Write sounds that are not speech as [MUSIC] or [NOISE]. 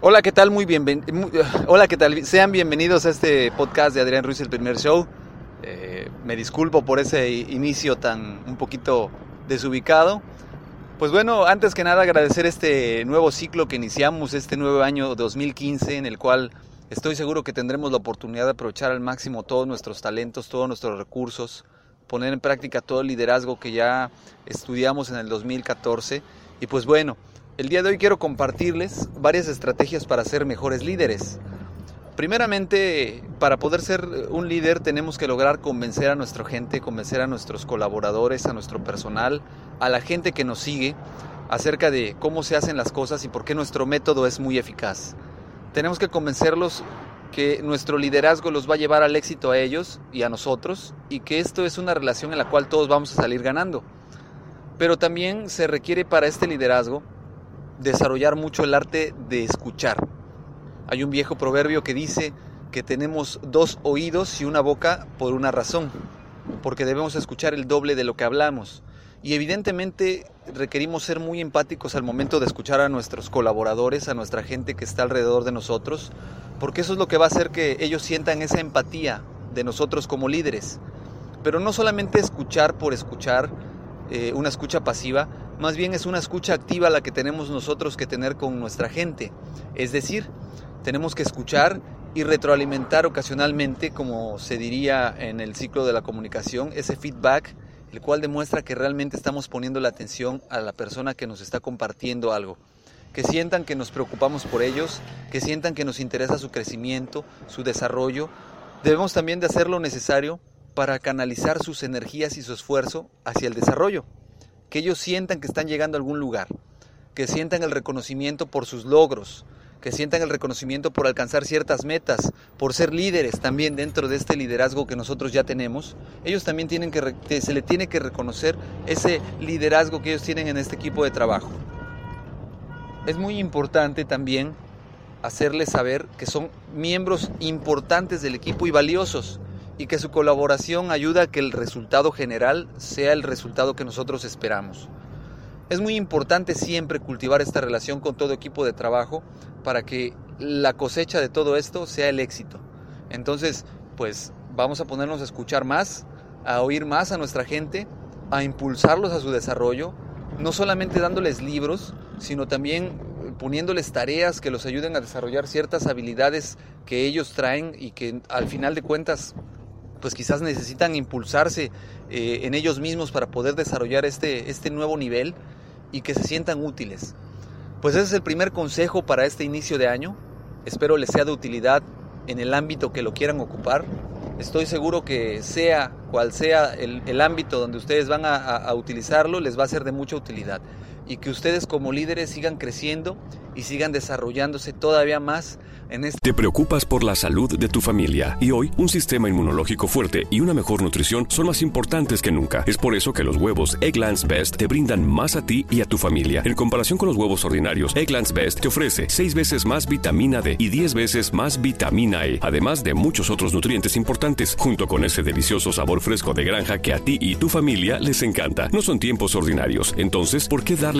Hola, ¿qué tal? Muy bien. [SIGHS] Hola, ¿qué tal? Sean bienvenidos a este podcast de Adrián Ruiz, el primer show. Eh, me disculpo por ese inicio tan un poquito desubicado. Pues bueno, antes que nada agradecer este nuevo ciclo que iniciamos, este nuevo año 2015, en el cual estoy seguro que tendremos la oportunidad de aprovechar al máximo todos nuestros talentos, todos nuestros recursos, poner en práctica todo el liderazgo que ya estudiamos en el 2014. Y pues bueno, el día de hoy quiero compartirles varias estrategias para ser mejores líderes. Primeramente, para poder ser un líder tenemos que lograr convencer a nuestra gente, convencer a nuestros colaboradores, a nuestro personal, a la gente que nos sigue acerca de cómo se hacen las cosas y por qué nuestro método es muy eficaz. Tenemos que convencerlos que nuestro liderazgo los va a llevar al éxito a ellos y a nosotros y que esto es una relación en la cual todos vamos a salir ganando. Pero también se requiere para este liderazgo desarrollar mucho el arte de escuchar. Hay un viejo proverbio que dice que tenemos dos oídos y una boca por una razón, porque debemos escuchar el doble de lo que hablamos. Y evidentemente requerimos ser muy empáticos al momento de escuchar a nuestros colaboradores, a nuestra gente que está alrededor de nosotros, porque eso es lo que va a hacer que ellos sientan esa empatía de nosotros como líderes. Pero no solamente escuchar por escuchar, eh, una escucha pasiva, más bien es una escucha activa la que tenemos nosotros que tener con nuestra gente. Es decir, tenemos que escuchar y retroalimentar ocasionalmente, como se diría en el ciclo de la comunicación, ese feedback, el cual demuestra que realmente estamos poniendo la atención a la persona que nos está compartiendo algo. Que sientan que nos preocupamos por ellos, que sientan que nos interesa su crecimiento, su desarrollo. Debemos también de hacer lo necesario para canalizar sus energías y su esfuerzo hacia el desarrollo que ellos sientan que están llegando a algún lugar, que sientan el reconocimiento por sus logros, que sientan el reconocimiento por alcanzar ciertas metas, por ser líderes también dentro de este liderazgo que nosotros ya tenemos. Ellos también tienen que, se le tiene que reconocer ese liderazgo que ellos tienen en este equipo de trabajo. Es muy importante también hacerles saber que son miembros importantes del equipo y valiosos y que su colaboración ayuda a que el resultado general sea el resultado que nosotros esperamos. Es muy importante siempre cultivar esta relación con todo equipo de trabajo para que la cosecha de todo esto sea el éxito. Entonces, pues vamos a ponernos a escuchar más, a oír más a nuestra gente, a impulsarlos a su desarrollo, no solamente dándoles libros, sino también poniéndoles tareas que los ayuden a desarrollar ciertas habilidades que ellos traen y que al final de cuentas pues quizás necesitan impulsarse eh, en ellos mismos para poder desarrollar este, este nuevo nivel y que se sientan útiles. Pues ese es el primer consejo para este inicio de año. Espero les sea de utilidad en el ámbito que lo quieran ocupar. Estoy seguro que sea cual sea el, ámbito donde ustedes van a utilizarlo, les va a ser de mucha utilidad. Que ustedes como líderes sigan creciendo y sigan desarrollándose todavía más este Te preocupas por la salud de tu familia y hoy un sistema inmunológico fuerte y una mejor nutrición son más importantes que nunca. Es por eso que los huevos Egglands Best te brindan más a ti y a tu familia. En comparación con los huevos ordinarios, Egglands Best te ofrece 6 veces más vitamina D y 10 veces más vitamina E, además de muchos otros nutrientes importantes, junto con ese delicioso sabor fresco de granja que a ti y tu familia les encanta. No son tiempos ordinarios, entonces, ¿por qué darle